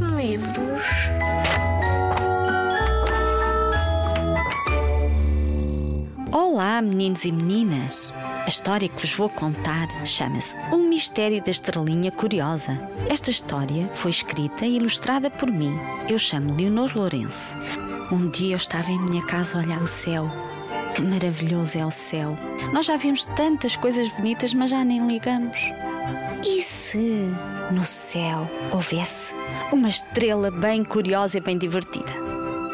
medos. Olá, meninos e meninas! A história que vos vou contar chama-se O Mistério da Estrelinha Curiosa. Esta história foi escrita e ilustrada por mim. Eu chamo Leonor Lourenço. Um dia eu estava em minha casa a olhar o céu. Que maravilhoso é o céu! Nós já vimos tantas coisas bonitas, mas já nem ligamos. E se no céu houvesse uma estrela bem curiosa e bem divertida?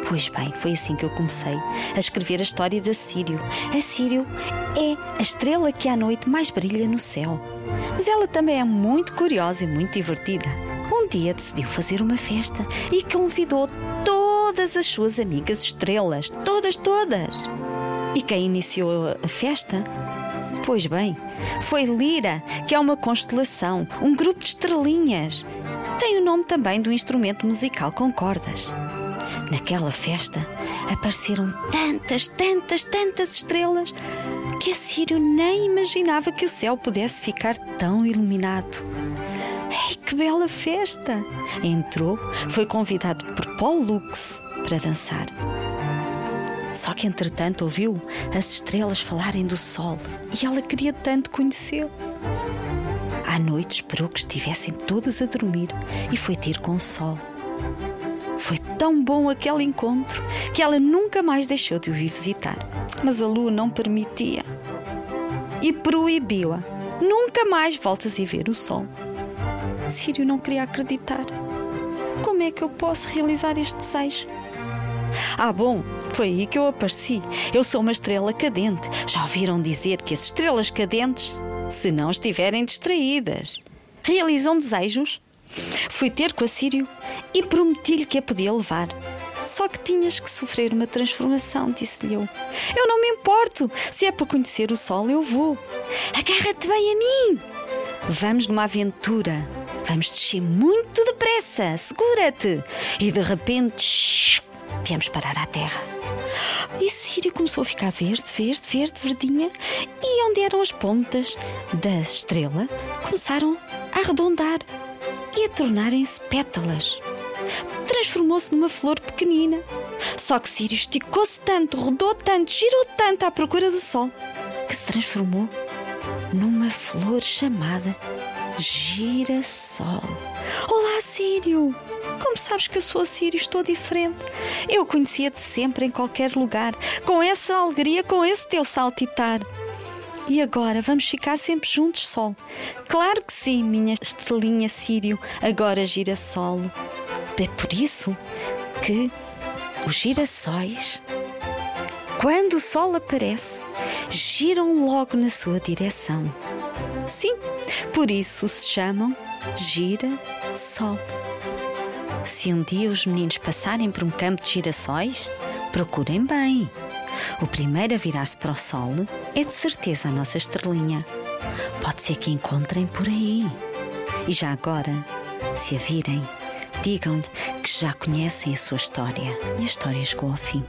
Pois bem, foi assim que eu comecei a escrever a história Sírio. A Sírio é a estrela que à noite mais brilha no céu. Mas ela também é muito curiosa e muito divertida. Um dia decidiu fazer uma festa e convidou todas as suas amigas estrelas. Todas, todas! E quem iniciou a festa? Pois bem, foi Lira, que é uma constelação, um grupo de estrelinhas. Tem o nome também do instrumento musical com cordas. Naquela festa apareceram tantas, tantas, tantas estrelas que a Sírio nem imaginava que o céu pudesse ficar tão iluminado. Ei, que bela festa! Entrou, foi convidado por Paul Lux para dançar. Só que entretanto ouviu as estrelas falarem do sol e ela queria tanto conhecê-lo. À noite esperou que estivessem todas a dormir e foi ter com o sol. Foi tão bom aquele encontro que ela nunca mais deixou de o ir visitar. Mas a lua não permitia. E proibiu-a. Nunca mais voltas a ver o sol. Sírio não queria acreditar. Como é que eu posso realizar este desejo? Ah, bom, foi aí que eu apareci. Eu sou uma estrela cadente. Já ouviram dizer que as estrelas cadentes, se não estiverem distraídas, realizam desejos? Fui ter com a Sírio e prometi-lhe que a podia levar. Só que tinhas que sofrer uma transformação, disse-lhe eu. Eu não me importo. Se é para conhecer o sol, eu vou. Agarra-te bem a mim. Vamos numa aventura. Vamos descer muito depressa. Segura-te. E de repente, viemos parar à terra. E Sírio começou a ficar verde, verde, verde, verdinha. E onde eram as pontas da estrela, começaram a arredondar e a tornarem-se pétalas. Transformou-se numa flor pequenina. Só que Sírio esticou-se tanto, rodou tanto, girou tanto à procura do sol, que se transformou numa flor chamada girassol. Olá, Sírio! Como sabes que eu sou a Sírio, estou diferente. Eu conhecia-te sempre em qualquer lugar, com essa alegria, com esse teu saltitar. E agora vamos ficar sempre juntos, Sol? Claro que sim, minha estrelinha Sírio, agora girassol. É por isso que os girassóis, quando o Sol aparece, giram logo na sua direção. Sim, por isso se chamam gira-sol. Se um dia os meninos passarem por um campo de girassóis, procurem bem. O primeiro a virar-se para o sol é de certeza a nossa estrelinha. Pode ser que encontrem por aí. E já agora, se a virem, digam-lhe que já conhecem a sua história e a história chegou ao fim.